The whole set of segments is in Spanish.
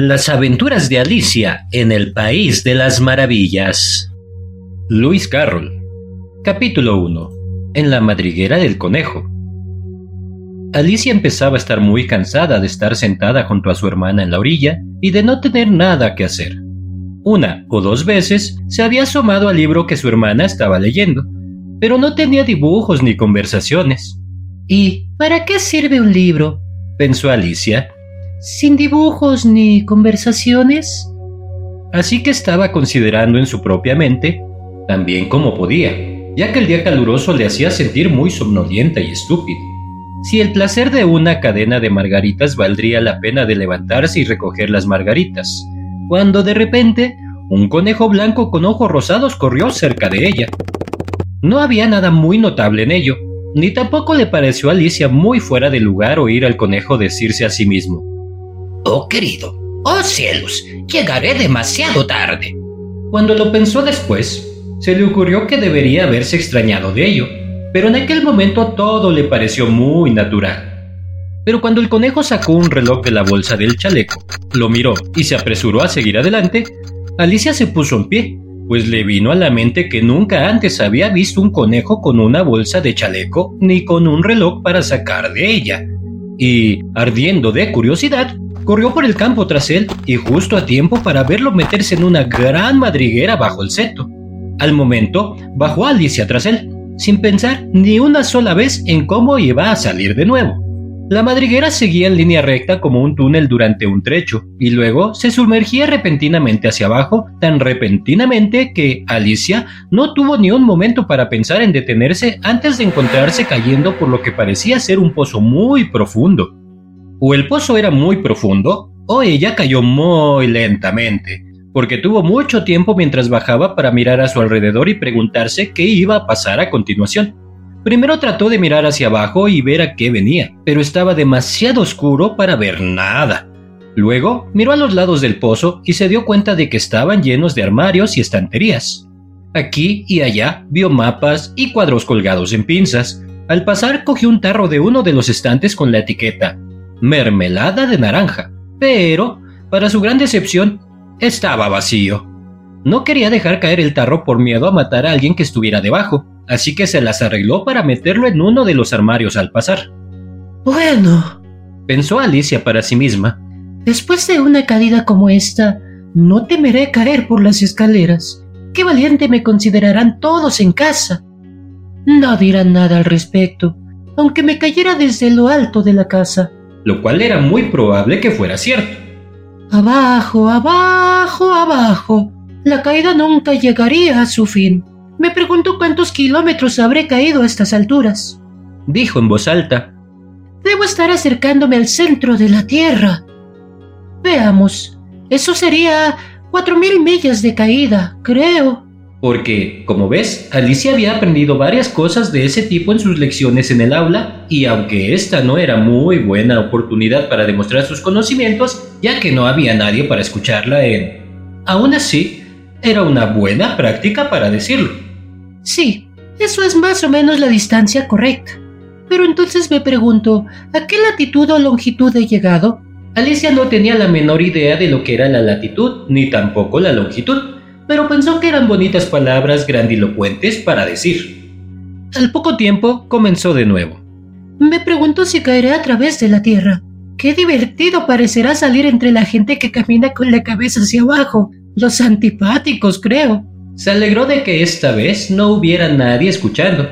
Las aventuras de Alicia en el País de las Maravillas. Luis Carroll. Capítulo 1. En la madriguera del conejo. Alicia empezaba a estar muy cansada de estar sentada junto a su hermana en la orilla y de no tener nada que hacer. Una o dos veces se había asomado al libro que su hermana estaba leyendo, pero no tenía dibujos ni conversaciones. ¿Y para qué sirve un libro? pensó Alicia sin dibujos ni conversaciones. Así que estaba considerando en su propia mente también cómo podía, ya que el día caluroso le hacía sentir muy somnolienta y estúpida. Si el placer de una cadena de margaritas valdría la pena de levantarse y recoger las margaritas, cuando de repente un conejo blanco con ojos rosados corrió cerca de ella. No había nada muy notable en ello, ni tampoco le pareció a Alicia muy fuera de lugar oír al conejo decirse a sí mismo, Oh querido, oh cielos, llegaré demasiado tarde. Cuando lo pensó después, se le ocurrió que debería haberse extrañado de ello, pero en aquel momento todo le pareció muy natural. Pero cuando el conejo sacó un reloj de la bolsa del chaleco, lo miró y se apresuró a seguir adelante, Alicia se puso en pie, pues le vino a la mente que nunca antes había visto un conejo con una bolsa de chaleco ni con un reloj para sacar de ella. Y, ardiendo de curiosidad, corrió por el campo tras él y justo a tiempo para verlo meterse en una gran madriguera bajo el seto. Al momento, bajó Alicia tras él, sin pensar ni una sola vez en cómo iba a salir de nuevo. La madriguera seguía en línea recta como un túnel durante un trecho, y luego se sumergía repentinamente hacia abajo, tan repentinamente que Alicia no tuvo ni un momento para pensar en detenerse antes de encontrarse cayendo por lo que parecía ser un pozo muy profundo. O el pozo era muy profundo, o ella cayó muy lentamente, porque tuvo mucho tiempo mientras bajaba para mirar a su alrededor y preguntarse qué iba a pasar a continuación. Primero trató de mirar hacia abajo y ver a qué venía, pero estaba demasiado oscuro para ver nada. Luego miró a los lados del pozo y se dio cuenta de que estaban llenos de armarios y estanterías. Aquí y allá vio mapas y cuadros colgados en pinzas. Al pasar cogió un tarro de uno de los estantes con la etiqueta mermelada de naranja, pero, para su gran decepción, estaba vacío. No quería dejar caer el tarro por miedo a matar a alguien que estuviera debajo, así que se las arregló para meterlo en uno de los armarios al pasar. Bueno, pensó Alicia para sí misma, después de una caída como esta, no temeré caer por las escaleras. Qué valiente me considerarán todos en casa. No dirán nada al respecto, aunque me cayera desde lo alto de la casa lo cual era muy probable que fuera cierto. Abajo, abajo, abajo. La caída nunca llegaría a su fin. Me pregunto cuántos kilómetros habré caído a estas alturas. Dijo en voz alta. Debo estar acercándome al centro de la Tierra. Veamos. Eso sería cuatro mil millas de caída, creo porque, como ves, Alicia había aprendido varias cosas de ese tipo en sus lecciones en el aula, y aunque esta no era muy buena oportunidad para demostrar sus conocimientos, ya que no había nadie para escucharla en... Aún así, era una buena práctica para decirlo. Sí, eso es más o menos la distancia correcta. Pero entonces me pregunto, ¿a qué latitud o longitud he llegado? Alicia no tenía la menor idea de lo que era la latitud, ni tampoco la longitud pero pensó que eran bonitas palabras grandilocuentes para decir. Al poco tiempo comenzó de nuevo. Me pregunto si caeré a través de la tierra. Qué divertido parecerá salir entre la gente que camina con la cabeza hacia abajo. Los antipáticos, creo. Se alegró de que esta vez no hubiera nadie escuchando,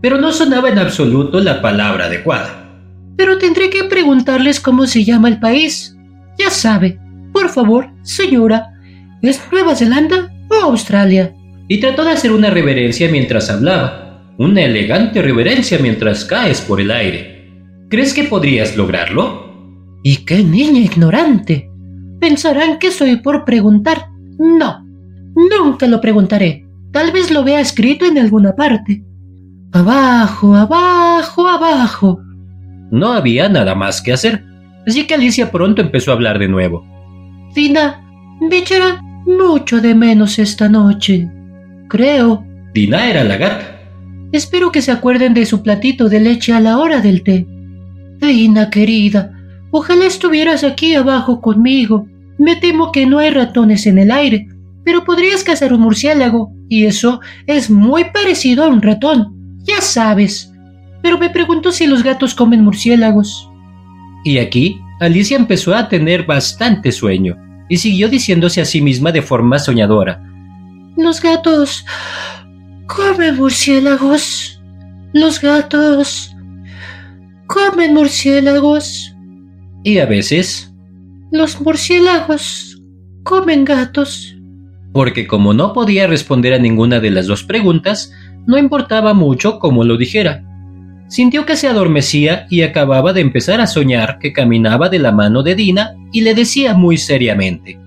pero no sonaba en absoluto la palabra adecuada. Pero tendré que preguntarles cómo se llama el país. Ya sabe. Por favor, señora, ¿es Nueva Zelanda Australia. Y trató de hacer una reverencia mientras hablaba, una elegante reverencia mientras caes por el aire. ¿Crees que podrías lograrlo? ¡Y qué niña ignorante! Pensarán que soy por preguntar. No, nunca lo preguntaré. Tal vez lo vea escrito en alguna parte. Abajo, abajo, abajo. No había nada más que hacer, así que Alicia pronto empezó a hablar de nuevo. Dina, bichera, mucho de menos esta noche. Creo. Dina era la gata. Espero que se acuerden de su platito de leche a la hora del té. Dina, querida, ojalá estuvieras aquí abajo conmigo. Me temo que no hay ratones en el aire, pero podrías cazar un murciélago, y eso es muy parecido a un ratón, ya sabes. Pero me pregunto si los gatos comen murciélagos. Y aquí Alicia empezó a tener bastante sueño, y siguió diciéndose a sí misma de forma soñadora. Los gatos comen murciélagos. Los gatos comen murciélagos. Y a veces... Los murciélagos comen gatos. Porque como no podía responder a ninguna de las dos preguntas, no importaba mucho cómo lo dijera. Sintió que se adormecía y acababa de empezar a soñar que caminaba de la mano de Dina y le decía muy seriamente.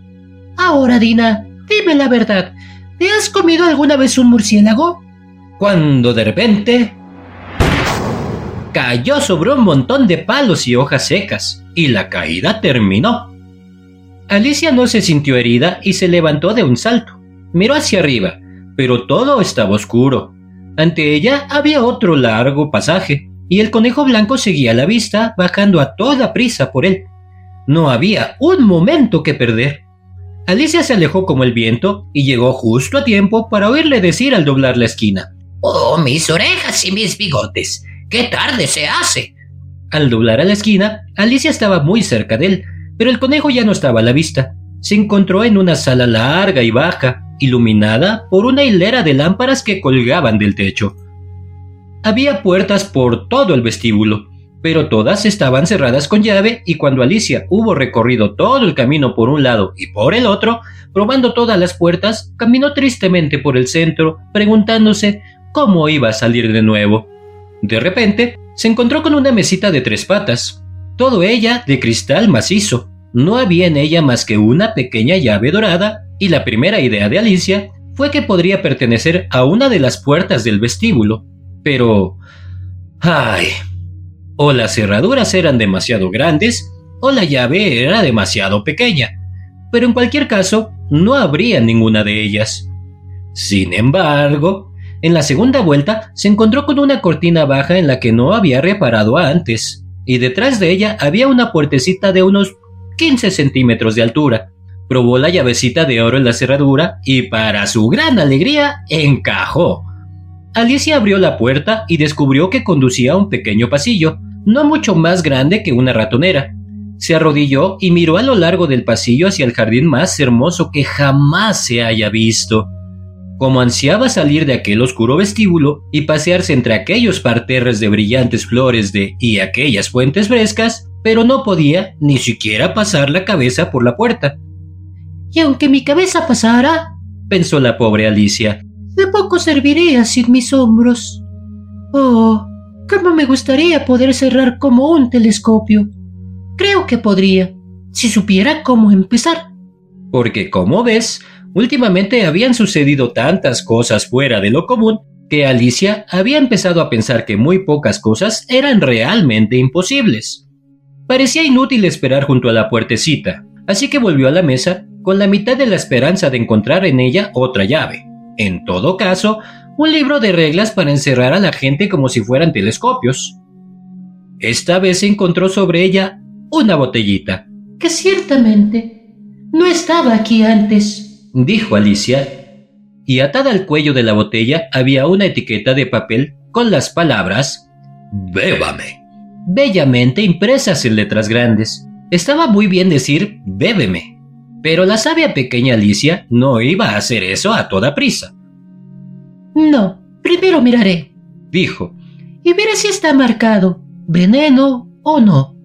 Ahora, Dina, dime la verdad. ¿Te has comido alguna vez un murciélago? Cuando de repente cayó sobre un montón de palos y hojas secas, y la caída terminó. Alicia no se sintió herida y se levantó de un salto. Miró hacia arriba, pero todo estaba oscuro. Ante ella había otro largo pasaje, y el conejo blanco seguía a la vista, bajando a toda prisa por él. No había un momento que perder. Alicia se alejó como el viento y llegó justo a tiempo para oírle decir al doblar la esquina. Oh, mis orejas y mis bigotes. ¡Qué tarde se hace! Al doblar a la esquina, Alicia estaba muy cerca de él, pero el conejo ya no estaba a la vista. Se encontró en una sala larga y baja, iluminada por una hilera de lámparas que colgaban del techo. Había puertas por todo el vestíbulo, pero todas estaban cerradas con llave y cuando Alicia hubo recorrido todo el camino por un lado y por el otro, probando todas las puertas, caminó tristemente por el centro, preguntándose cómo iba a salir de nuevo. De repente, se encontró con una mesita de tres patas, todo ella de cristal macizo. No había en ella más que una pequeña llave dorada, y la primera idea de Alicia fue que podría pertenecer a una de las puertas del vestíbulo. Pero... ¡Ay! O las cerraduras eran demasiado grandes, o la llave era demasiado pequeña. Pero en cualquier caso, no habría ninguna de ellas. Sin embargo, en la segunda vuelta se encontró con una cortina baja en la que no había reparado antes, y detrás de ella había una puertecita de unos 15 centímetros de altura. Probó la llavecita de oro en la cerradura y para su gran alegría encajó. Alicia abrió la puerta y descubrió que conducía a un pequeño pasillo, no mucho más grande que una ratonera. Se arrodilló y miró a lo largo del pasillo hacia el jardín más hermoso que jamás se haya visto. Como ansiaba salir de aquel oscuro vestíbulo y pasearse entre aquellos parterres de brillantes flores de y aquellas fuentes frescas, pero no podía ni siquiera pasar la cabeza por la puerta. Y aunque mi cabeza pasara, pensó la pobre Alicia, de poco serviría sin mis hombros. Oh, cómo me gustaría poder cerrar como un telescopio. Creo que podría, si supiera cómo empezar. Porque, como ves, Últimamente habían sucedido tantas cosas fuera de lo común que Alicia había empezado a pensar que muy pocas cosas eran realmente imposibles. Parecía inútil esperar junto a la puertecita, así que volvió a la mesa con la mitad de la esperanza de encontrar en ella otra llave. En todo caso, un libro de reglas para encerrar a la gente como si fueran telescopios. Esta vez encontró sobre ella una botellita. Que ciertamente no estaba aquí antes dijo Alicia, y atada al cuello de la botella había una etiqueta de papel con las palabras Bébame, bellamente impresas en letras grandes. Estaba muy bien decir bébeme, pero la sabia pequeña Alicia no iba a hacer eso a toda prisa. No, primero miraré, dijo, y veré si está marcado veneno o no.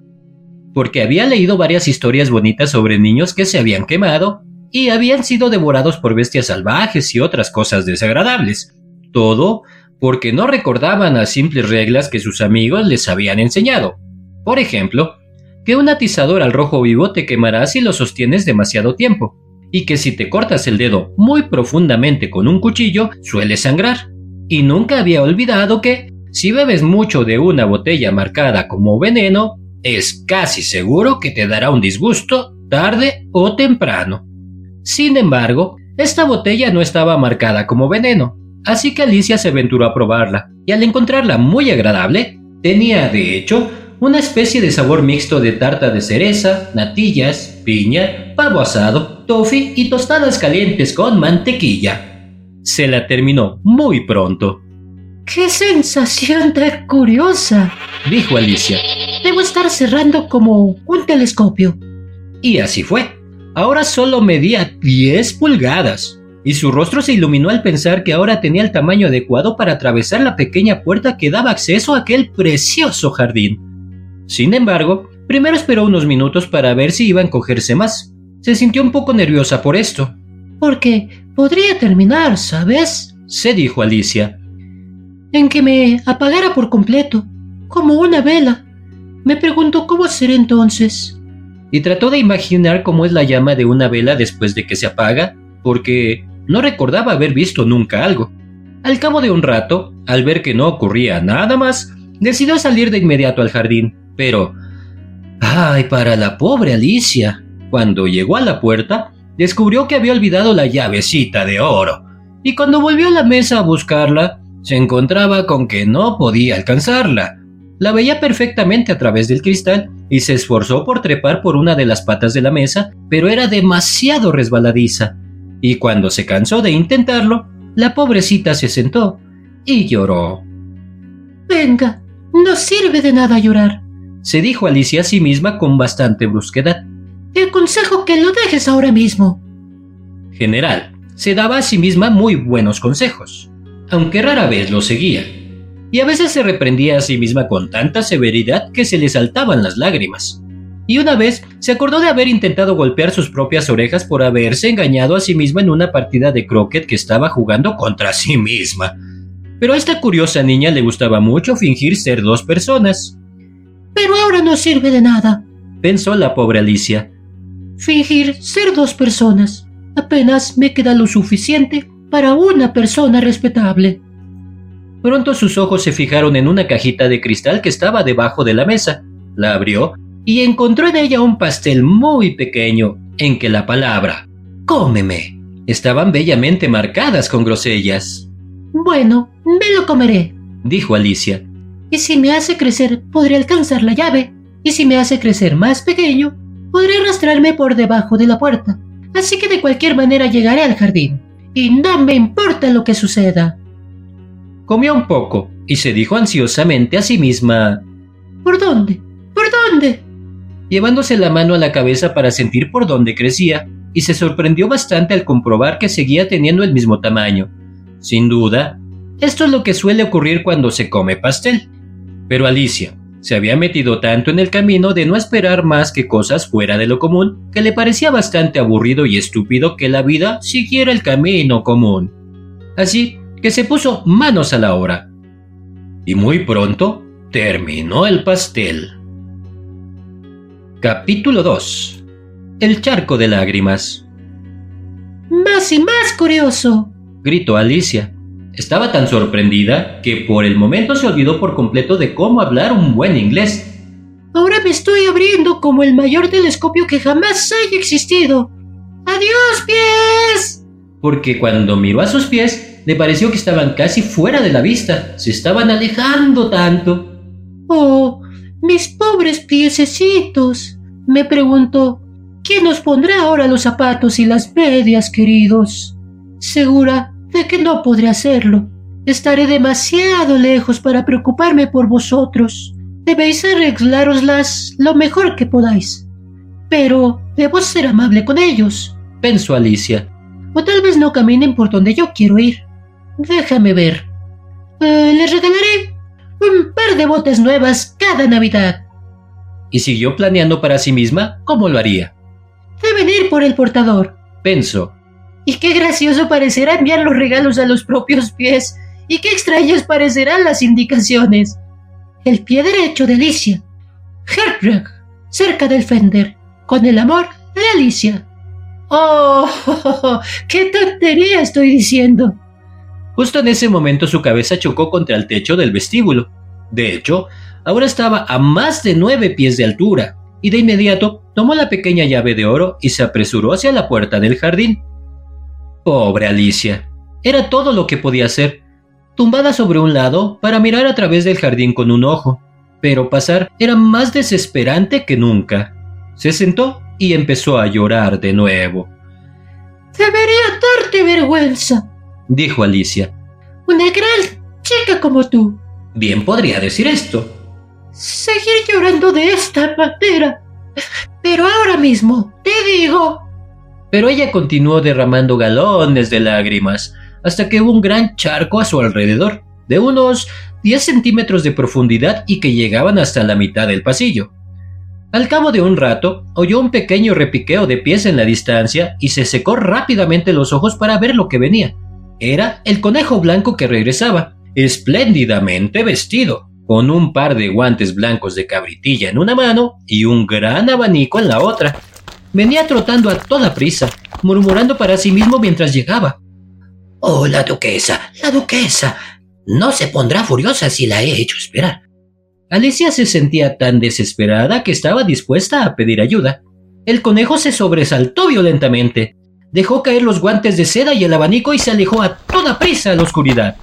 Porque había leído varias historias bonitas sobre niños que se habían quemado y habían sido devorados por bestias salvajes y otras cosas desagradables. Todo porque no recordaban las simples reglas que sus amigos les habían enseñado. Por ejemplo, que un atizador al rojo vivo te quemará si lo sostienes demasiado tiempo, y que si te cortas el dedo muy profundamente con un cuchillo suele sangrar. Y nunca había olvidado que, si bebes mucho de una botella marcada como veneno, es casi seguro que te dará un disgusto tarde o temprano. Sin embargo, esta botella no estaba marcada como veneno, así que Alicia se aventuró a probarla, y al encontrarla muy agradable, tenía de hecho una especie de sabor mixto de tarta de cereza, natillas, piña, pavo asado, toffee y tostadas calientes con mantequilla. Se la terminó muy pronto. ¡Qué sensación tan curiosa! dijo Alicia. Debo estar cerrando como un telescopio. Y así fue. Ahora solo medía 10 pulgadas, y su rostro se iluminó al pensar que ahora tenía el tamaño adecuado para atravesar la pequeña puerta que daba acceso a aquel precioso jardín. Sin embargo, primero esperó unos minutos para ver si iba a encogerse más. Se sintió un poco nerviosa por esto. Porque podría terminar, ¿sabes? se dijo Alicia. En que me apagara por completo, como una vela. Me pregunto cómo será entonces. Y trató de imaginar cómo es la llama de una vela después de que se apaga, porque no recordaba haber visto nunca algo. Al cabo de un rato, al ver que no ocurría nada más, decidió salir de inmediato al jardín. Pero... ¡Ay, para la pobre Alicia! Cuando llegó a la puerta, descubrió que había olvidado la llavecita de oro. Y cuando volvió a la mesa a buscarla, se encontraba con que no podía alcanzarla. La veía perfectamente a través del cristal y se esforzó por trepar por una de las patas de la mesa, pero era demasiado resbaladiza y cuando se cansó de intentarlo, la pobrecita se sentó y lloró. Venga, no sirve de nada llorar, se dijo Alicia a sí misma con bastante brusquedad. Te aconsejo que lo dejes ahora mismo. General, se daba a sí misma muy buenos consejos, aunque rara vez los seguía, y a veces se reprendía a sí misma con tanta severidad que se le saltaban las lágrimas y una vez se acordó de haber intentado golpear sus propias orejas por haberse engañado a sí misma en una partida de croquet que estaba jugando contra sí misma. Pero a esta curiosa niña le gustaba mucho fingir ser dos personas. Pero ahora no sirve de nada, pensó la pobre Alicia. Fingir ser dos personas. Apenas me queda lo suficiente para una persona respetable. Pronto sus ojos se fijaron en una cajita de cristal que estaba debajo de la mesa. La abrió y encontró en ella un pastel muy pequeño en que la palabra cómeme estaban bellamente marcadas con grosellas. Bueno, me lo comeré, dijo Alicia. Y si me hace crecer, podré alcanzar la llave. Y si me hace crecer más pequeño, podré arrastrarme por debajo de la puerta. Así que de cualquier manera llegaré al jardín. Y no me importa lo que suceda. Comió un poco y se dijo ansiosamente a sí misma ¿Por dónde? ¿Por dónde? llevándose la mano a la cabeza para sentir por dónde crecía, y se sorprendió bastante al comprobar que seguía teniendo el mismo tamaño. Sin duda, esto es lo que suele ocurrir cuando se come pastel. Pero Alicia se había metido tanto en el camino de no esperar más que cosas fuera de lo común, que le parecía bastante aburrido y estúpido que la vida siguiera el camino común. Así que se puso manos a la obra. Y muy pronto terminó el pastel. Capítulo 2 El charco de lágrimas. Más y más curioso, gritó Alicia. Estaba tan sorprendida que por el momento se olvidó por completo de cómo hablar un buen inglés. Ahora me estoy abriendo como el mayor telescopio que jamás haya existido. ¡Adiós, pies! Porque cuando miró a sus pies, le pareció que estaban casi fuera de la vista. Se estaban alejando tanto. Oh, mis pobres piececitos. Me pregunto, ¿quién nos pondrá ahora los zapatos y las medias, queridos? Segura de que no podré hacerlo. Estaré demasiado lejos para preocuparme por vosotros. Debéis arreglároslas lo mejor que podáis. Pero debo ser amable con ellos, pensó Alicia. O tal vez no caminen por donde yo quiero ir. Déjame ver. Eh, les regalaré un par de botas nuevas cada Navidad. Y siguió planeando para sí misma cómo lo haría. Deben ir por el portador, pensó. Y qué gracioso parecerá enviar los regalos a los propios pies, y qué extrañas parecerán las indicaciones. El pie derecho de Alicia. Herbrug, cerca del Fender, con el amor de Alicia. ¡Oh! ¡Qué tontería estoy diciendo! Justo en ese momento su cabeza chocó contra el techo del vestíbulo. De hecho, ahora estaba a más de nueve pies de altura, y de inmediato tomó la pequeña llave de oro y se apresuró hacia la puerta del jardín. Pobre Alicia. Era todo lo que podía hacer, tumbada sobre un lado para mirar a través del jardín con un ojo, pero pasar era más desesperante que nunca. Se sentó y empezó a llorar de nuevo. Debería darte vergüenza, dijo Alicia. Una gran chica como tú. Bien podría decir esto. Seguir llorando de esta manera. Pero ahora mismo, te digo. Pero ella continuó derramando galones de lágrimas hasta que hubo un gran charco a su alrededor, de unos 10 centímetros de profundidad y que llegaban hasta la mitad del pasillo. Al cabo de un rato, oyó un pequeño repiqueo de pies en la distancia y se secó rápidamente los ojos para ver lo que venía. Era el conejo blanco que regresaba, espléndidamente vestido, con un par de guantes blancos de cabritilla en una mano y un gran abanico en la otra. Venía trotando a toda prisa, murmurando para sí mismo mientras llegaba. Oh, la duquesa, la duquesa. No se pondrá furiosa si la he hecho esperar. Alicia se sentía tan desesperada que estaba dispuesta a pedir ayuda. El conejo se sobresaltó violentamente, dejó caer los guantes de seda y el abanico y se alejó a toda prisa a la oscuridad.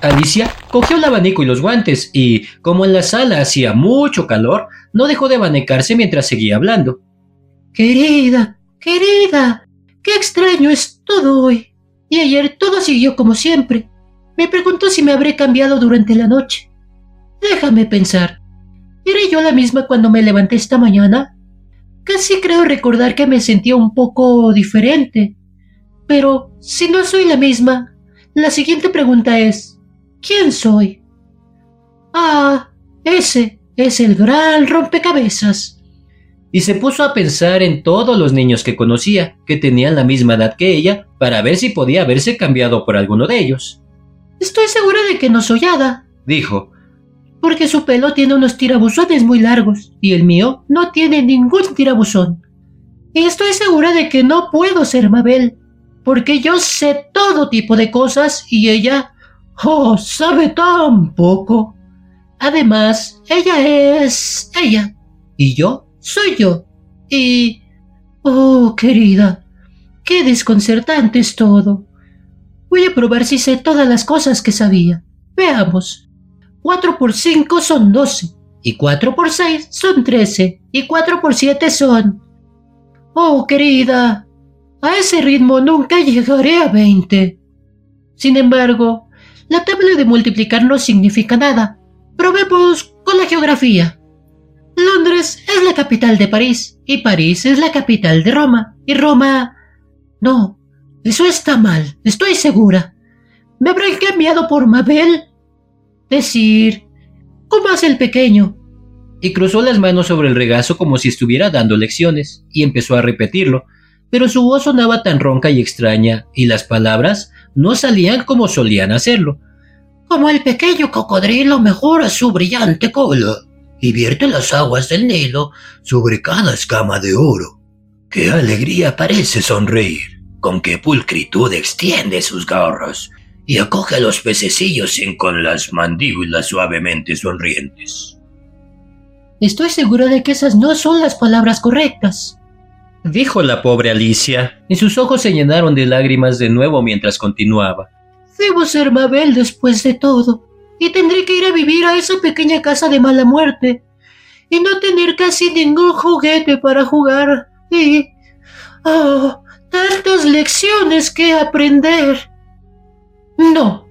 Alicia cogió el abanico y los guantes y, como en la sala hacía mucho calor, no dejó de abanicarse mientras seguía hablando. Querida, querida, qué extraño es todo hoy. Y ayer todo siguió como siempre. Me preguntó si me habré cambiado durante la noche. Déjame pensar. ¿Era yo la misma cuando me levanté esta mañana? Casi creo recordar que me sentía un poco diferente. Pero si no soy la misma, la siguiente pregunta es, ¿quién soy? Ah, ese es el gran rompecabezas y se puso a pensar en todos los niños que conocía, que tenían la misma edad que ella, para ver si podía haberse cambiado por alguno de ellos. Estoy segura de que no soy Hada, dijo, porque su pelo tiene unos tirabuzones muy largos y el mío no tiene ningún tirabuzón. Y estoy segura de que no puedo ser Mabel, porque yo sé todo tipo de cosas y ella, oh, sabe tan poco. Además, ella es ella y yo soy yo. Y... Oh, querida, qué desconcertante es todo. Voy a probar si sé todas las cosas que sabía. Veamos. Cuatro por cinco son doce. Y cuatro por seis son trece. Y cuatro por siete son... Oh, querida, a ese ritmo nunca llegaré a veinte. Sin embargo, la tabla de multiplicar no significa nada. Probemos con la geografía. Londres es la capital de París y París es la capital de Roma y Roma... No, eso está mal, estoy segura. ¿Me habrán cambiado por Mabel? Decir, ¿cómo hace el pequeño? Y cruzó las manos sobre el regazo como si estuviera dando lecciones, y empezó a repetirlo, pero su voz sonaba tan ronca y extraña, y las palabras no salían como solían hacerlo. Como el pequeño cocodrilo mejora su brillante cola y vierte las aguas del Nilo sobre cada escama de oro. Qué alegría parece sonreír, con qué pulcritud extiende sus garras y acoge a los pececillos en con las mandíbulas suavemente sonrientes. Estoy segura de que esas no son las palabras correctas, dijo la pobre Alicia, y sus ojos se llenaron de lágrimas de nuevo mientras continuaba. Debo ser Mabel después de todo y tendré que ir a vivir a esa pequeña casa de mala muerte y no tener casi ningún juguete para jugar y... ¡Oh! Tantas lecciones que aprender. No,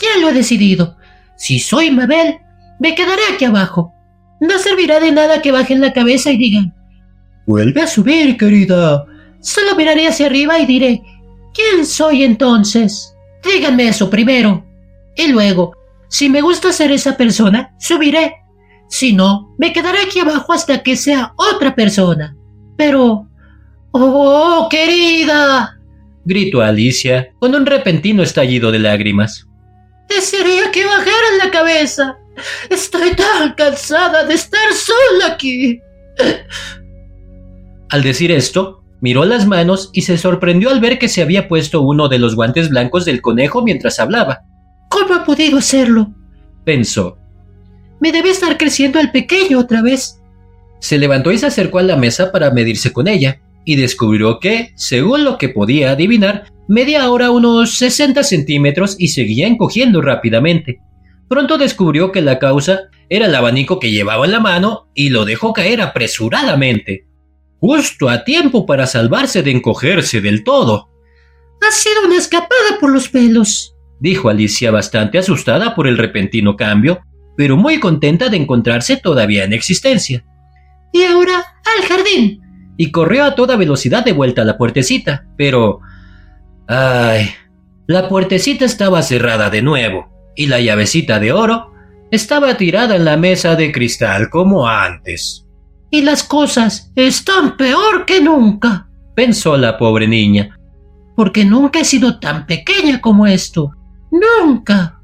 ya lo he decidido. Si soy Mabel, me quedaré aquí abajo. No servirá de nada que bajen la cabeza y digan, vuelve a subir, querida. Solo miraré hacia arriba y diré, ¿quién soy entonces? Díganme eso primero. Y luego, si me gusta ser esa persona, subiré. Si no, me quedaré aquí abajo hasta que sea otra persona. Pero... ¡Oh, querida! gritó Alicia con un repentino estallido de lágrimas. Desearía que bajaran la cabeza. Estoy tan cansada de estar sola aquí. Al decir esto, miró las manos y se sorprendió al ver que se había puesto uno de los guantes blancos del conejo mientras hablaba. ¿Cómo ha podido hacerlo? pensó. Me debe estar creciendo el pequeño otra vez. Se levantó y se acercó a la mesa para medirse con ella, y descubrió que, según lo que podía adivinar, medía ahora unos 60 centímetros y seguía encogiendo rápidamente. Pronto descubrió que la causa era el abanico que llevaba en la mano y lo dejó caer apresuradamente, justo a tiempo para salvarse de encogerse del todo. Ha sido una escapada por los pelos, dijo Alicia bastante asustada por el repentino cambio, pero muy contenta de encontrarse todavía en existencia. Y ahora al jardín. Y corrió a toda velocidad de vuelta a la puertecita, pero... ¡Ay! La puertecita estaba cerrada de nuevo, y la llavecita de oro estaba tirada en la mesa de cristal como antes. Y las cosas están peor que nunca, pensó la pobre niña, porque nunca he sido tan pequeña como esto. Nunca.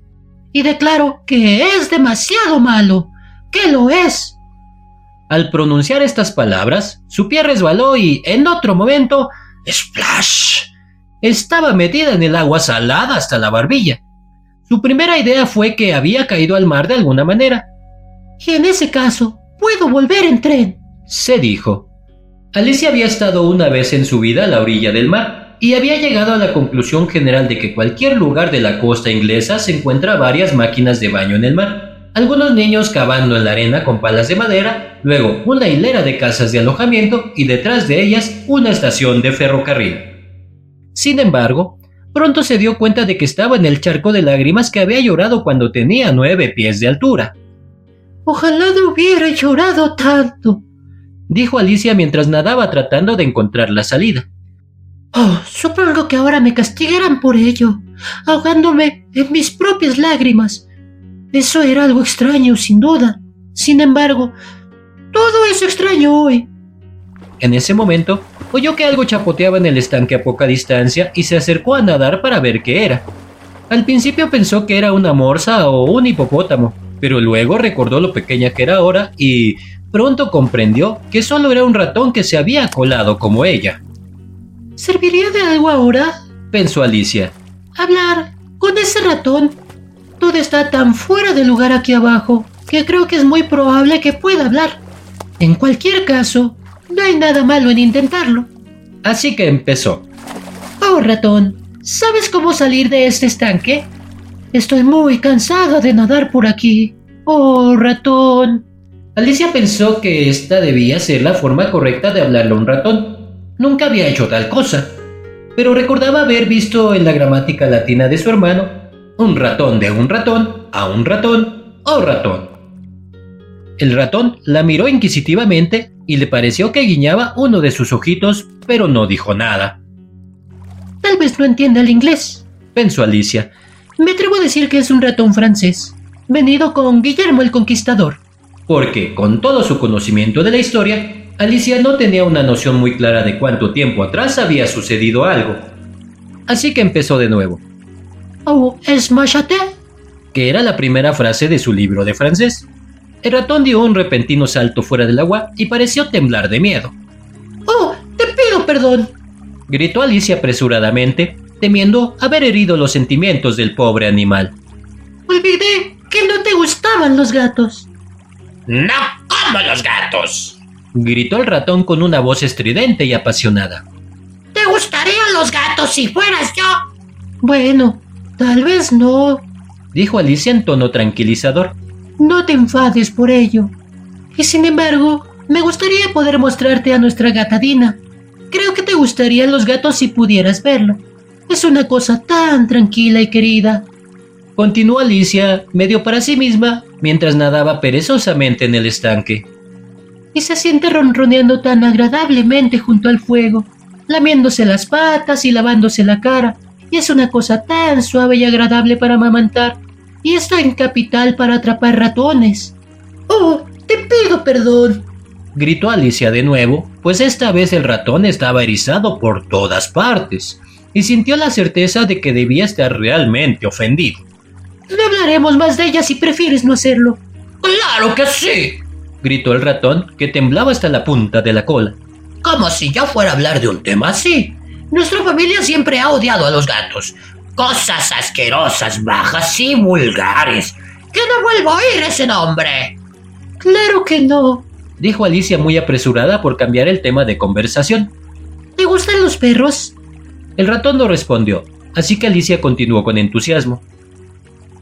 Y declaro que es demasiado malo, que lo es. Al pronunciar estas palabras, su pie resbaló y, en otro momento, ¡splash! Estaba metida en el agua salada hasta la barbilla. Su primera idea fue que había caído al mar de alguna manera. Y en ese caso, puedo volver en tren, se dijo. Alicia había estado una vez en su vida a la orilla del mar y había llegado a la conclusión general de que cualquier lugar de la costa inglesa se encuentra varias máquinas de baño en el mar algunos niños cavando en la arena con palas de madera, luego una hilera de casas de alojamiento y detrás de ellas una estación de ferrocarril. Sin embargo, pronto se dio cuenta de que estaba en el charco de lágrimas que había llorado cuando tenía nueve pies de altura. Ojalá no hubiera llorado tanto, dijo Alicia mientras nadaba tratando de encontrar la salida. Oh, supongo que ahora me castigarán por ello, ahogándome en mis propias lágrimas. Eso era algo extraño, sin duda. Sin embargo, todo es extraño hoy. En ese momento, oyó que algo chapoteaba en el estanque a poca distancia y se acercó a nadar para ver qué era. Al principio pensó que era una morsa o un hipopótamo, pero luego recordó lo pequeña que era ahora y pronto comprendió que solo era un ratón que se había colado como ella. ¿Serviría de algo ahora? pensó Alicia. Hablar con ese ratón todo está tan fuera de lugar aquí abajo que creo que es muy probable que pueda hablar. En cualquier caso, no hay nada malo en intentarlo. Así que empezó. Oh, ratón, ¿sabes cómo salir de este estanque? Estoy muy cansada de nadar por aquí. Oh, ratón. Alicia pensó que esta debía ser la forma correcta de hablarle a un ratón. Nunca había hecho tal cosa, pero recordaba haber visto en la gramática latina de su hermano un ratón de un ratón a un ratón o ratón. El ratón la miró inquisitivamente y le pareció que guiñaba uno de sus ojitos, pero no dijo nada. Tal vez no entienda el inglés, pensó Alicia. Me atrevo a decir que es un ratón francés, venido con Guillermo el Conquistador. Porque, con todo su conocimiento de la historia, Alicia no tenía una noción muy clara de cuánto tiempo atrás había sucedido algo. Así que empezó de nuevo. Oh, es machate. Que era la primera frase de su libro de francés. El ratón dio un repentino salto fuera del agua y pareció temblar de miedo. ¡Oh, te pido perdón! gritó Alicia apresuradamente, temiendo haber herido los sentimientos del pobre animal. Olvidé que no te gustaban los gatos. No como los gatos, gritó el ratón con una voz estridente y apasionada. ¿Te gustarían los gatos si fueras yo? Bueno, Tal vez no, dijo Alicia en tono tranquilizador. No te enfades por ello. Y sin embargo, me gustaría poder mostrarte a nuestra gata Dina. Creo que te gustarían los gatos si pudieras verlo. Es una cosa tan tranquila y querida. Continuó Alicia, medio para sí misma, mientras nadaba perezosamente en el estanque. Y se siente ronroneando tan agradablemente junto al fuego, lamiéndose las patas y lavándose la cara y es una cosa tan suave y agradable para amamantar, y está en capital para atrapar ratones. Oh, te pido perdón. Gritó Alicia de nuevo, pues esta vez el ratón estaba erizado por todas partes, y sintió la certeza de que debía estar realmente ofendido. No hablaremos más de ella si prefieres no hacerlo. Claro que sí, gritó el ratón, que temblaba hasta la punta de la cola. Como si yo fuera a hablar de un tema así. Nuestra familia siempre ha odiado a los gatos. Cosas asquerosas, bajas y vulgares. Que no vuelvo a oír ese nombre. Claro que no, dijo Alicia muy apresurada por cambiar el tema de conversación. ¿Te gustan los perros? El ratón no respondió, así que Alicia continuó con entusiasmo.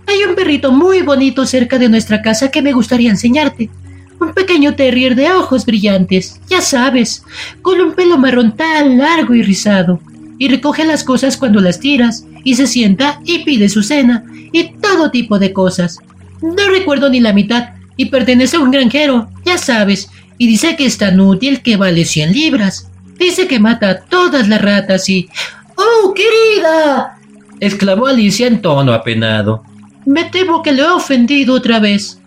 Hay un perrito muy bonito cerca de nuestra casa que me gustaría enseñarte. Un pequeño terrier de ojos brillantes, ya sabes, con un pelo marrón tan largo y rizado. Y recoge las cosas cuando las tiras, y se sienta y pide su cena, y todo tipo de cosas. No recuerdo ni la mitad, y pertenece a un granjero, ya sabes, y dice que es tan útil que vale 100 libras. Dice que mata a todas las ratas y... ¡Oh, querida! exclamó Alicia en tono apenado. Me temo que le he ofendido otra vez.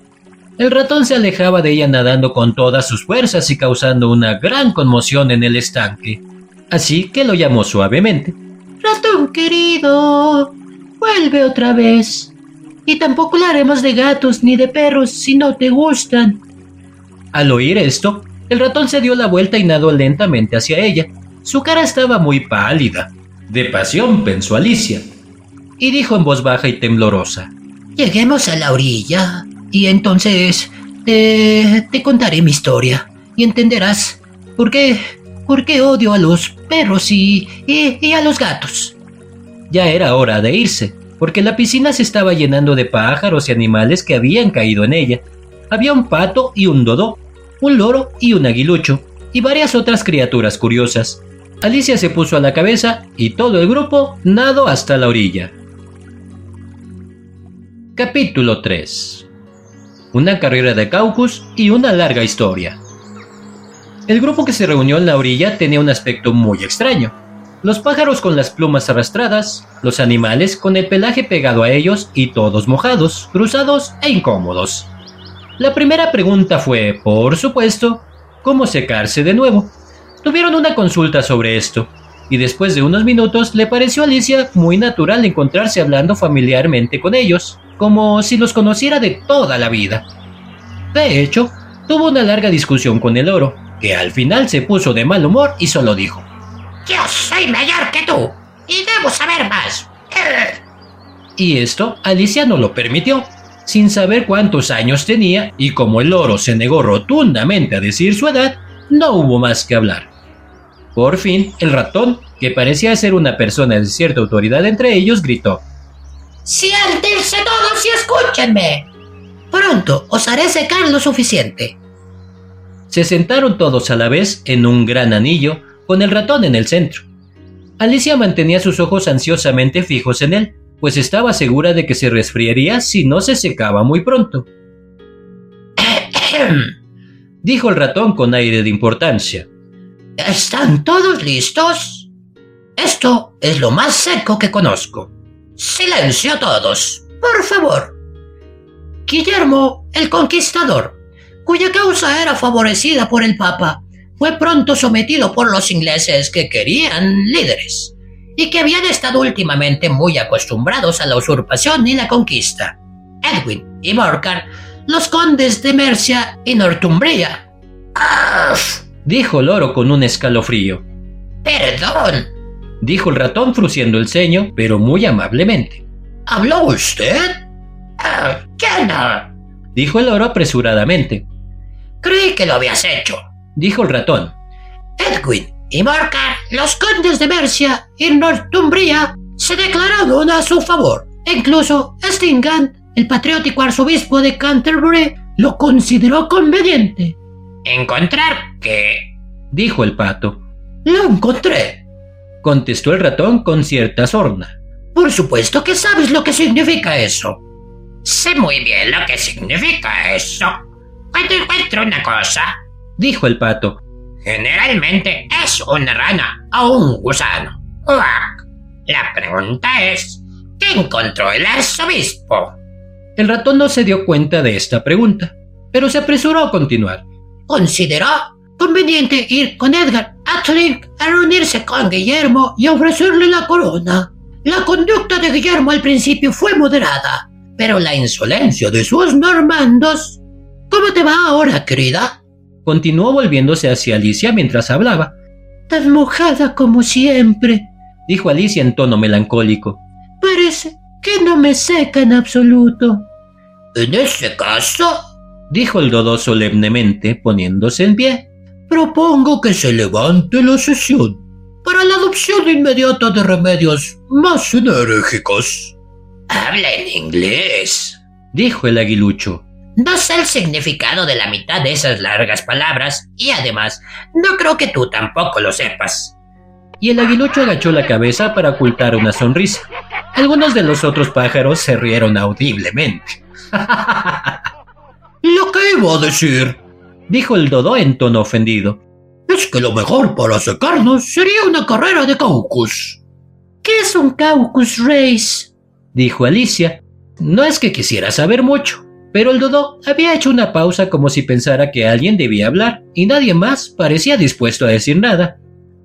El ratón se alejaba de ella nadando con todas sus fuerzas y causando una gran conmoción en el estanque. Así que lo llamó suavemente. Ratón querido, vuelve otra vez. Y tampoco lo haremos de gatos ni de perros si no te gustan. Al oír esto, el ratón se dio la vuelta y nadó lentamente hacia ella. Su cara estaba muy pálida. De pasión, pensó Alicia. Y dijo en voz baja y temblorosa. Lleguemos a la orilla y entonces te, te contaré mi historia y entenderás por qué, por qué odio a los perros y, y, a los gatos. Ya era hora de irse, porque la piscina se estaba llenando de pájaros y animales que habían caído en ella. Había un pato y un dodo, un loro y un aguilucho, y varias otras criaturas curiosas. Alicia se puso a la cabeza y todo el grupo nadó hasta la orilla. Capítulo 3 Una carrera de caucus y una larga historia. El grupo que se reunió en la orilla tenía un aspecto muy extraño. Los pájaros con las plumas arrastradas, los animales con el pelaje pegado a ellos y todos mojados, cruzados e incómodos. La primera pregunta fue, por supuesto, cómo secarse de nuevo. Tuvieron una consulta sobre esto, y después de unos minutos le pareció a Alicia muy natural encontrarse hablando familiarmente con ellos, como si los conociera de toda la vida. De hecho, tuvo una larga discusión con el oro, que al final se puso de mal humor y solo dijo, Yo soy mayor que tú, y debo saber más. Y esto Alicia no lo permitió, sin saber cuántos años tenía, y como el oro se negó rotundamente a decir su edad, no hubo más que hablar. Por fin, el ratón, que parecía ser una persona de cierta autoridad entre ellos, gritó. Siéntense todos y escúchenme. Pronto os haré secar lo suficiente. Se sentaron todos a la vez en un gran anillo, con el ratón en el centro. Alicia mantenía sus ojos ansiosamente fijos en él, pues estaba segura de que se resfriaría si no se secaba muy pronto. Dijo el ratón con aire de importancia. ¿Están todos listos? Esto es lo más seco que conozco. Silencio todos, por favor. Guillermo el Conquistador, cuya causa era favorecida por el Papa, fue pronto sometido por los ingleses que querían líderes y que habían estado últimamente muy acostumbrados a la usurpación y la conquista. Edwin y Morcar, los condes de Mercia y Northumbria. ¡Uf! dijo el oro con un escalofrío. Perdón, dijo el ratón frunciendo el ceño, pero muy amablemente. ¿Habló usted? Ah, ¿Qué no? dijo el oro apresuradamente. Creí que lo habías hecho, dijo el ratón. Edwin y Morcar, los condes de Mercia y Northumbria, se declararon a su favor. E incluso Stingham, el patriótico arzobispo de Canterbury, lo consideró conveniente. ¿Encontrar qué? dijo el pato. Lo encontré, contestó el ratón con cierta sorna. Por supuesto que sabes lo que significa eso. Sé muy bien lo que significa eso. Cuando encuentro una cosa, dijo el pato, generalmente es una rana o un gusano. ¡Uac! La pregunta es, ¿qué encontró el arzobispo? El ratón no se dio cuenta de esta pregunta, pero se apresuró a continuar. Consideró conveniente ir con Edgar A reunirse con Guillermo y ofrecerle la corona. La conducta de Guillermo al principio fue moderada, pero la insolencia de sus normandos... ¿Cómo te va ahora, querida? Continuó volviéndose hacia Alicia mientras hablaba. Tan mojada como siempre, dijo Alicia en tono melancólico. Parece que no me seca en absoluto. En ese caso, dijo el dodo solemnemente, poniéndose en pie. Propongo que se levante la sesión para la adopción inmediata de remedios más enérgicos. Habla en inglés, dijo el aguilucho. No sé el significado de la mitad de esas largas palabras y además no creo que tú tampoco lo sepas. Y el aguilucho agachó la cabeza para ocultar una sonrisa. Algunos de los otros pájaros se rieron audiblemente. Lo que iba a decir, dijo el dodo en tono ofendido, es que lo mejor para secarnos sería una carrera de caucus. ¿Qué es un caucus race? dijo Alicia. No es que quisiera saber mucho, pero el dodo había hecho una pausa como si pensara que alguien debía hablar y nadie más parecía dispuesto a decir nada.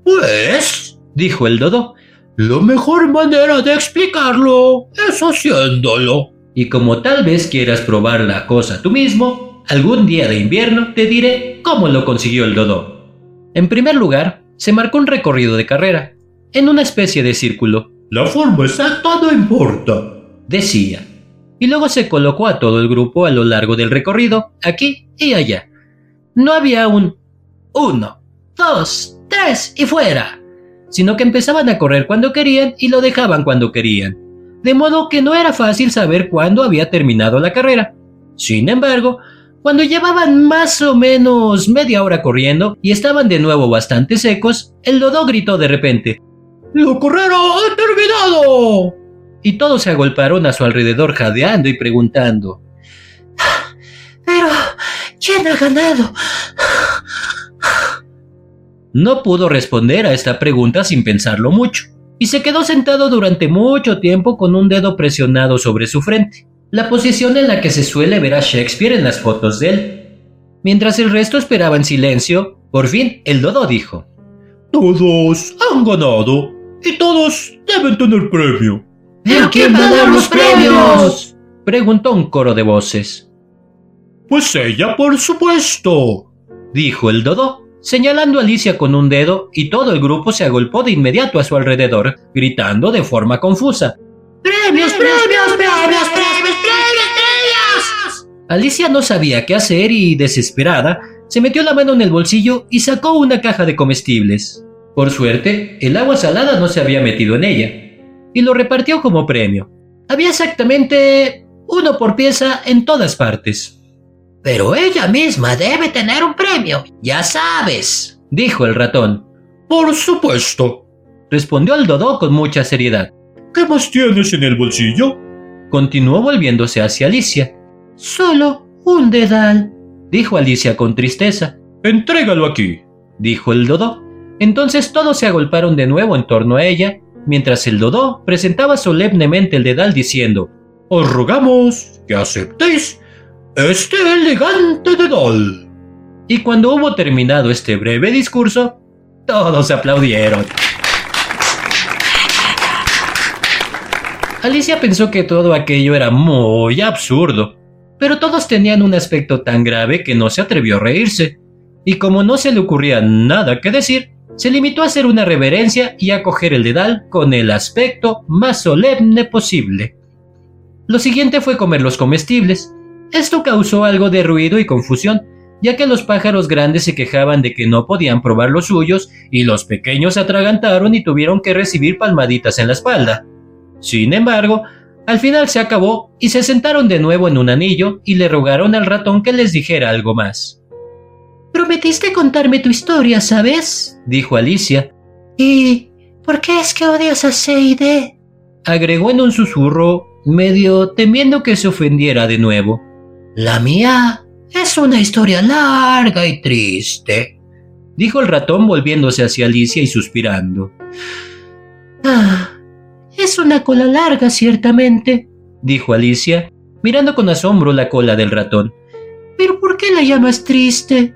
Pues, dijo el dodo, la mejor manera de explicarlo es haciéndolo. Y como tal vez quieras probar la cosa tú mismo, algún día de invierno te diré cómo lo consiguió el dodo. En primer lugar, se marcó un recorrido de carrera, en una especie de círculo. La forma exacta no importa, decía y luego se colocó a todo el grupo a lo largo del recorrido, aquí y allá. No había un uno, dos, tres y fuera, sino que empezaban a correr cuando querían y lo dejaban cuando querían, de modo que no era fácil saber cuándo había terminado la carrera. Sin embargo, cuando llevaban más o menos media hora corriendo y estaban de nuevo bastante secos, el dodo gritó de repente: ¡La carrera ha terminado! y todos se agolparon a su alrededor jadeando y preguntando. Pero, ¿quién ha ganado? No pudo responder a esta pregunta sin pensarlo mucho, y se quedó sentado durante mucho tiempo con un dedo presionado sobre su frente, la posición en la que se suele ver a Shakespeare en las fotos de él. Mientras el resto esperaba en silencio, por fin el dodo dijo, Todos han ganado y todos deben tener premio. ¿Pero quién va a dar los premios? Preguntó un coro de voces. Pues ella, por supuesto, dijo el dodo, señalando a Alicia con un dedo, y todo el grupo se agolpó de inmediato a su alrededor, gritando de forma confusa. ¡Premios, premios, premios, premios, premios, premios! Alicia no sabía qué hacer y, desesperada, se metió la mano en el bolsillo y sacó una caja de comestibles. Por suerte, el agua salada no se había metido en ella, y lo repartió como premio. Había exactamente uno por pieza en todas partes. Pero ella misma debe tener un premio, ya sabes, dijo el ratón. Por supuesto, respondió el dodo con mucha seriedad. ¿Qué más tienes en el bolsillo? Continuó volviéndose hacia Alicia. Solo un dedal, dijo Alicia con tristeza. Entrégalo aquí, dijo el dodo. Entonces todos se agolparon de nuevo en torno a ella mientras el Dodó presentaba solemnemente el dedal diciendo, Os rogamos que aceptéis este elegante dedal. Y cuando hubo terminado este breve discurso, todos aplaudieron. Alicia pensó que todo aquello era muy absurdo, pero todos tenían un aspecto tan grave que no se atrevió a reírse, y como no se le ocurría nada que decir, se limitó a hacer una reverencia y a coger el dedal con el aspecto más solemne posible. Lo siguiente fue comer los comestibles. Esto causó algo de ruido y confusión, ya que los pájaros grandes se quejaban de que no podían probar los suyos y los pequeños se atragantaron y tuvieron que recibir palmaditas en la espalda. Sin embargo, al final se acabó y se sentaron de nuevo en un anillo y le rogaron al ratón que les dijera algo más. Prometiste contarme tu historia, ¿sabes? dijo Alicia. ¿Y por qué es que odias a Seide? agregó en un susurro, medio temiendo que se ofendiera de nuevo. La mía es una historia larga y triste, dijo el ratón volviéndose hacia Alicia y suspirando. Ah, es una cola larga, ciertamente, dijo Alicia, mirando con asombro la cola del ratón. ¿Pero por qué la llamas triste?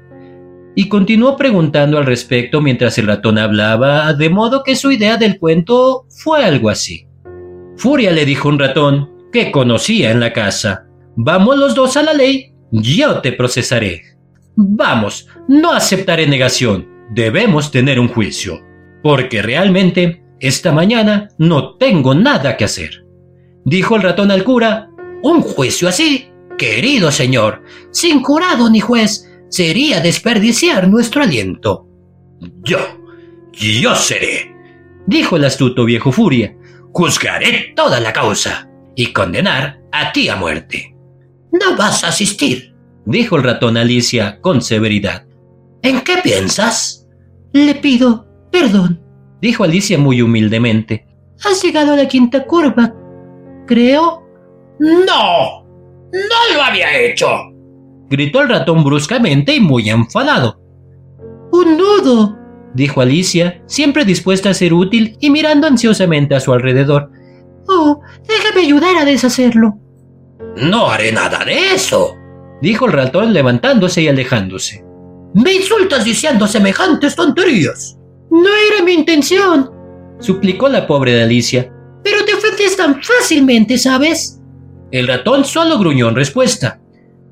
y continuó preguntando al respecto mientras el ratón hablaba, de modo que su idea del cuento fue algo así. Furia le dijo un ratón que conocía en la casa. Vamos los dos a la ley, yo te procesaré. Vamos, no aceptaré negación, debemos tener un juicio, porque realmente esta mañana no tengo nada que hacer. Dijo el ratón al cura, ¿un juicio así? Querido señor, sin jurado ni juez, sería desperdiciar nuestro aliento. Yo, yo seré, dijo el astuto viejo Furia. Juzgaré toda la causa y condenar a ti a muerte. No vas a asistir, dijo el ratón Alicia con severidad. ¿En qué piensas? Le pido perdón, dijo Alicia muy humildemente. Has llegado a la quinta curva, creo. No, no lo había hecho, gritó el ratón bruscamente y muy enfadado. Un nudo, dijo Alicia, siempre dispuesta a ser útil y mirando ansiosamente a su alrededor. Oh, déjame ayudar a deshacerlo. No haré nada de eso, dijo el ratón levantándose y alejándose. Me insultas diciendo semejantes tonterías. No era mi intención, suplicó la pobre de Alicia. Pero te ofendes tan fácilmente, ¿sabes? El ratón solo gruñó en respuesta.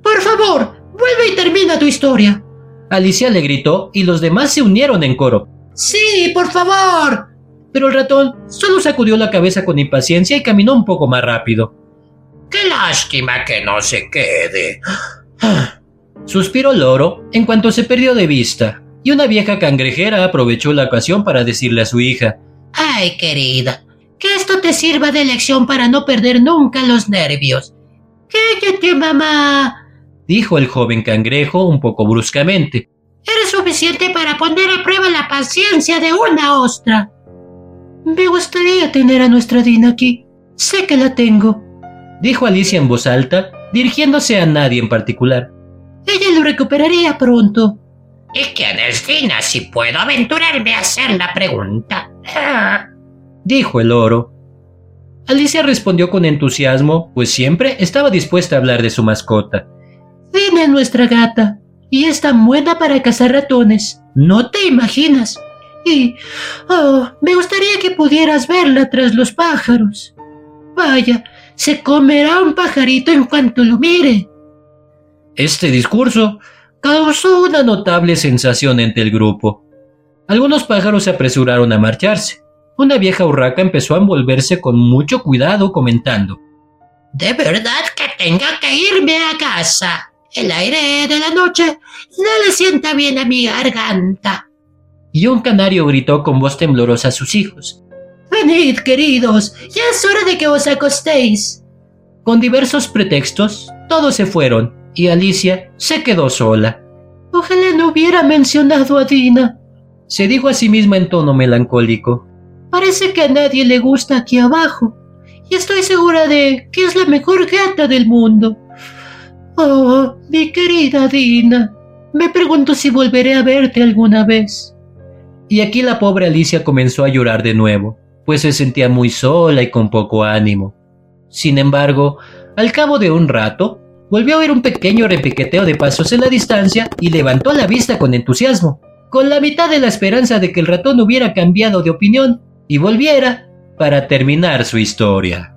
Por favor, vuelve y termina tu historia. Alicia le gritó y los demás se unieron en coro. Sí, por favor. Pero el ratón solo sacudió la cabeza con impaciencia y caminó un poco más rápido. Qué lástima que no se quede. Suspiró Loro en cuanto se perdió de vista, y una vieja cangrejera aprovechó la ocasión para decirle a su hija: Ay, querida, que esto te sirva de lección para no perder nunca los nervios. Cállate, mamá, dijo el joven cangrejo un poco bruscamente. Eres suficiente para poner a prueba la paciencia de una ostra. Me gustaría tener a nuestra Dina aquí. Sé que la tengo, dijo Alicia en voz alta, dirigiéndose a nadie en particular. Ella lo recuperaría pronto. ¿Y quién es Dina si puedo aventurarme a hacer la pregunta? dijo el oro. Alicia respondió con entusiasmo, pues siempre estaba dispuesta a hablar de su mascota. Dina nuestra gata, y es tan buena para cazar ratones. No te imaginas. Y, oh, me gustaría que pudieras verla tras los pájaros. Vaya, se comerá un pajarito en cuanto lo mire. Este discurso causó una notable sensación entre el grupo. Algunos pájaros se apresuraron a marcharse. Una vieja urraca empezó a envolverse con mucho cuidado comentando. De verdad que tengo que irme a casa. El aire de la noche no le sienta bien a mi garganta. Y un canario gritó con voz temblorosa a sus hijos. Venid, queridos, ya es hora de que os acostéis. Con diversos pretextos, todos se fueron y Alicia se quedó sola. Ojalá no hubiera mencionado a Dina, se dijo a sí misma en tono melancólico. Parece que a nadie le gusta aquí abajo, y estoy segura de que es la mejor gata del mundo. Oh, mi querida Dina, me pregunto si volveré a verte alguna vez. Y aquí la pobre Alicia comenzó a llorar de nuevo, pues se sentía muy sola y con poco ánimo. Sin embargo, al cabo de un rato, volvió a ver un pequeño repiqueteo de pasos en la distancia y levantó la vista con entusiasmo, con la mitad de la esperanza de que el ratón hubiera cambiado de opinión y volviera para terminar su historia.